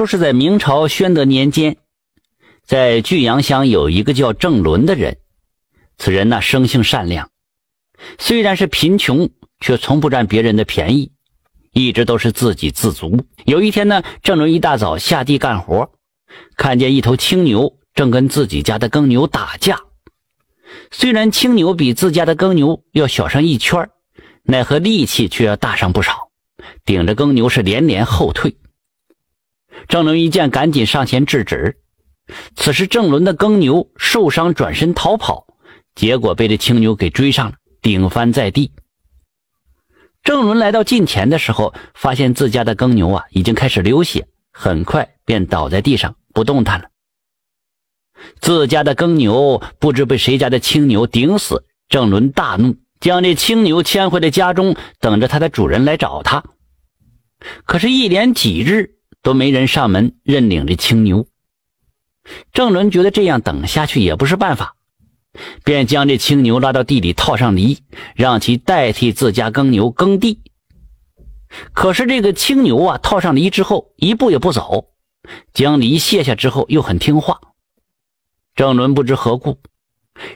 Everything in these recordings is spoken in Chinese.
说是在明朝宣德年间，在巨阳乡有一个叫郑伦的人，此人呢生性善良，虽然是贫穷，却从不占别人的便宜，一直都是自给自足。有一天呢，郑伦一大早下地干活，看见一头青牛正跟自己家的耕牛打架。虽然青牛比自家的耕牛要小上一圈，奈何力气却要大上不少，顶着耕牛是连连后退。郑伦一见，赶紧上前制止。此时，郑伦的耕牛受伤，转身逃跑，结果被这青牛给追上了，顶翻在地。郑伦来到近前的时候，发现自家的耕牛啊已经开始流血，很快便倒在地上不动弹了。自家的耕牛不知被谁家的青牛顶死，郑伦大怒，将这青牛牵回了家中，等着它的主人来找他。可是，一连几日都没人上门认领这青牛。郑伦觉得这样等下去也不是办法，便将这青牛拉到地里套上犁，让其代替自家耕牛耕地。可是这个青牛啊，套上犁之后一步也不走，将犁卸下之后又很听话。郑伦不知何故，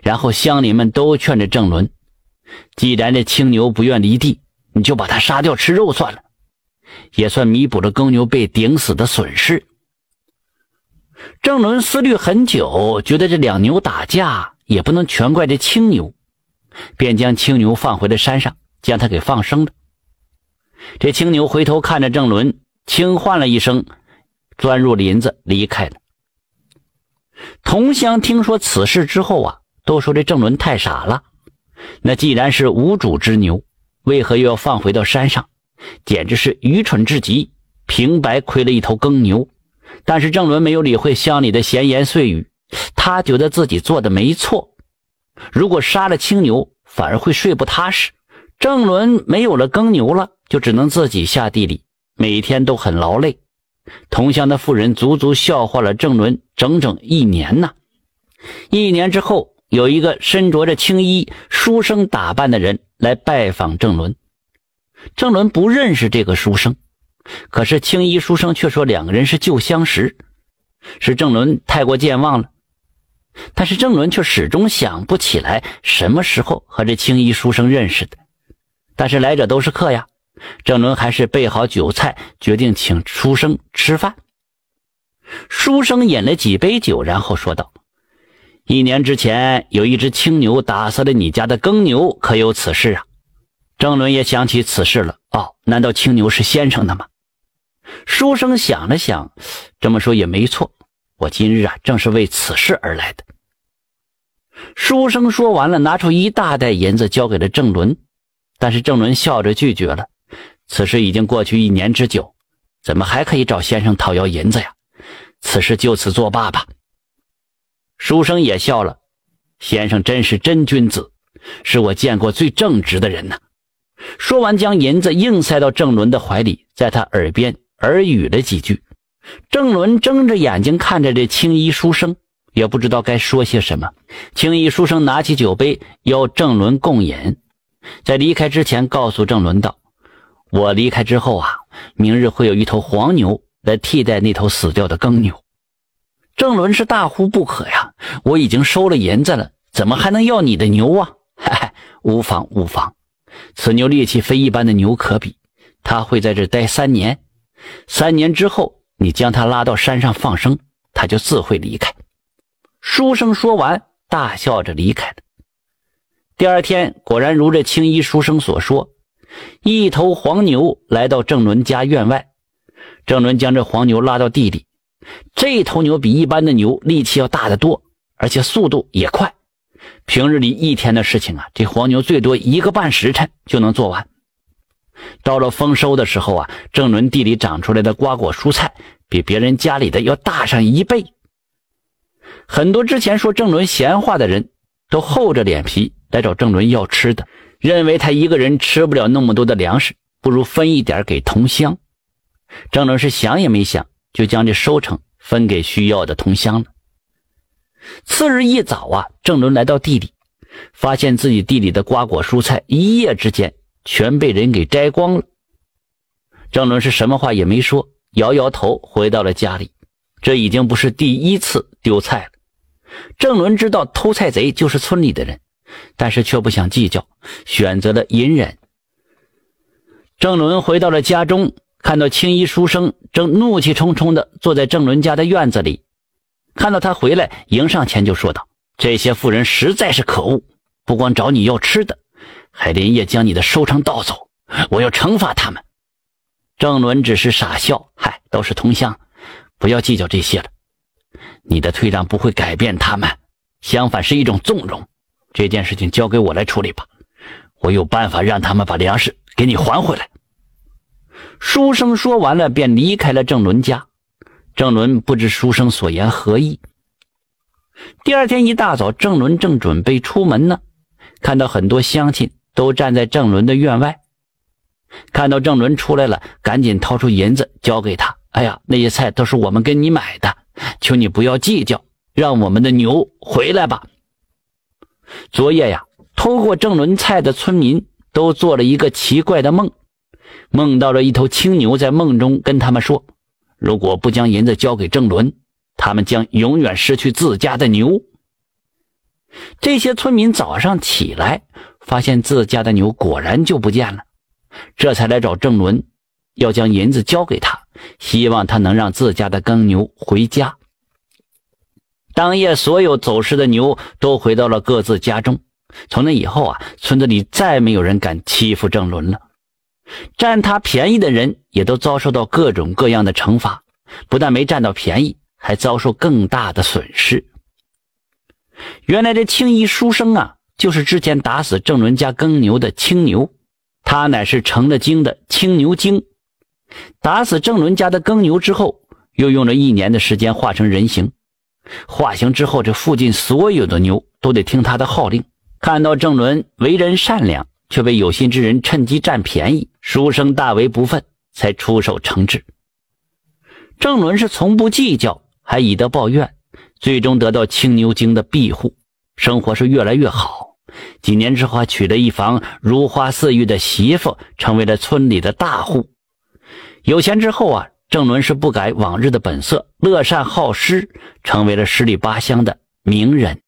然后乡邻们都劝着郑伦：“既然这青牛不愿离地，你就把它杀掉吃肉算了，也算弥补了耕牛被顶死的损失。”郑伦思虑很久，觉得这两牛打架也不能全怪这青牛，便将青牛放回了山上，将它给放生了。这青牛回头看着郑伦，轻唤了一声，钻入林子离开了。同乡听说此事之后啊，都说这郑伦太傻了。那既然是无主之牛，为何又要放回到山上？简直是愚蠢至极，平白亏了一头耕牛。但是郑伦没有理会乡里的闲言碎语，他觉得自己做的没错。如果杀了青牛，反而会睡不踏实。郑伦没有了耕牛了，就只能自己下地里，每天都很劳累。同乡的妇人足足笑话了郑伦整整一年呐。一年之后，有一个身着着青衣、书生打扮的人来拜访郑伦。郑伦不认识这个书生，可是青衣书生却说两个人是旧相识，是郑伦太过健忘了。但是郑伦却始终想不起来什么时候和这青衣书生认识的。但是来者都是客呀。郑伦还是备好酒菜，决定请书生吃饭。书生饮了几杯酒，然后说道：“一年之前，有一只青牛打死了你家的耕牛，可有此事啊？”郑伦也想起此事了。哦，难道青牛是先生的吗？书生想了想，这么说也没错。我今日啊，正是为此事而来的。书生说完了，拿出一大袋银子交给了郑伦，但是郑伦笑着拒绝了。此事已经过去一年之久，怎么还可以找先生讨要银子呀？此事就此作罢吧。书生也笑了，先生真是真君子，是我见过最正直的人呐。说完，将银子硬塞到郑伦的怀里，在他耳边耳语了几句。郑伦睁着眼睛看着这青衣书生，也不知道该说些什么。青衣书生拿起酒杯邀郑伦共饮，在离开之前告诉郑伦道。我离开之后啊，明日会有一头黄牛来替代那头死掉的耕牛。郑伦是大呼不可呀！我已经收了银子了，怎么还能要你的牛啊？嘿嘿，无妨无妨，此牛力气非一般的牛可比，他会在这待三年。三年之后，你将他拉到山上放生，他就自会离开。书生说完，大笑着离开了。第二天，果然如这青衣书生所说。一头黄牛来到郑伦家院外，郑伦将这黄牛拉到地里。这头牛比一般的牛力气要大得多，而且速度也快。平日里一天的事情啊，这黄牛最多一个半时辰就能做完。到了丰收的时候啊，郑伦地里长出来的瓜果蔬菜比别人家里的要大上一倍。很多之前说郑伦闲话的人都厚着脸皮来找郑伦要吃的。认为他一个人吃不了那么多的粮食，不如分一点给同乡。郑伦是想也没想，就将这收成分给需要的同乡了。次日一早啊，郑伦来到地里，发现自己地里的瓜果蔬菜一夜之间全被人给摘光了。郑伦是什么话也没说，摇摇头，回到了家里。这已经不是第一次丢菜了。郑伦知道偷菜贼就是村里的人，但是却不想计较，选择了隐忍。郑伦回到了家中，看到青衣书生正怒气冲冲地坐在郑伦家的院子里。看到他回来，迎上前就说道：“这些妇人实在是可恶，不光找你要吃的，还连夜将你的收成盗走。我要惩罚他们。”郑伦只是傻笑：“嗨，都是同乡，不要计较这些了。你的退让不会改变他们，相反是一种纵容。这件事情交给我来处理吧，我有办法让他们把粮食给你还回来。”书生说完了，便离开了郑伦家。郑伦不知书生所言何意。第二天一大早，郑伦正准备出门呢，看到很多乡亲都站在郑伦的院外。看到郑伦出来了，赶紧掏出银子交给他。哎呀，那些菜都是我们跟你买的，求你不要计较，让我们的牛回来吧。昨夜呀，偷过郑伦菜的村民都做了一个奇怪的梦，梦到了一头青牛在梦中跟他们说。如果不将银子交给郑伦，他们将永远失去自家的牛。这些村民早上起来，发现自家的牛果然就不见了，这才来找郑伦，要将银子交给他，希望他能让自家的耕牛回家。当夜，所有走失的牛都回到了各自家中。从那以后啊，村子里再没有人敢欺负郑伦了。占他便宜的人也都遭受到各种各样的惩罚，不但没占到便宜，还遭受更大的损失。原来这青衣书生啊，就是之前打死郑伦家耕牛的青牛，他乃是成了精的青牛精。打死郑伦家的耕牛之后，又用了一年的时间化成人形。化形之后，这附近所有的牛都得听他的号令。看到郑伦为人善良。却被有心之人趁机占便宜，书生大为不忿，才出手惩治。郑伦是从不计较，还以德报怨，最终得到青牛精的庇护，生活是越来越好。几年之后，还娶了一房如花似玉的媳妇，成为了村里的大户。有钱之后啊，郑伦是不改往日的本色，乐善好施，成为了十里八乡的名人。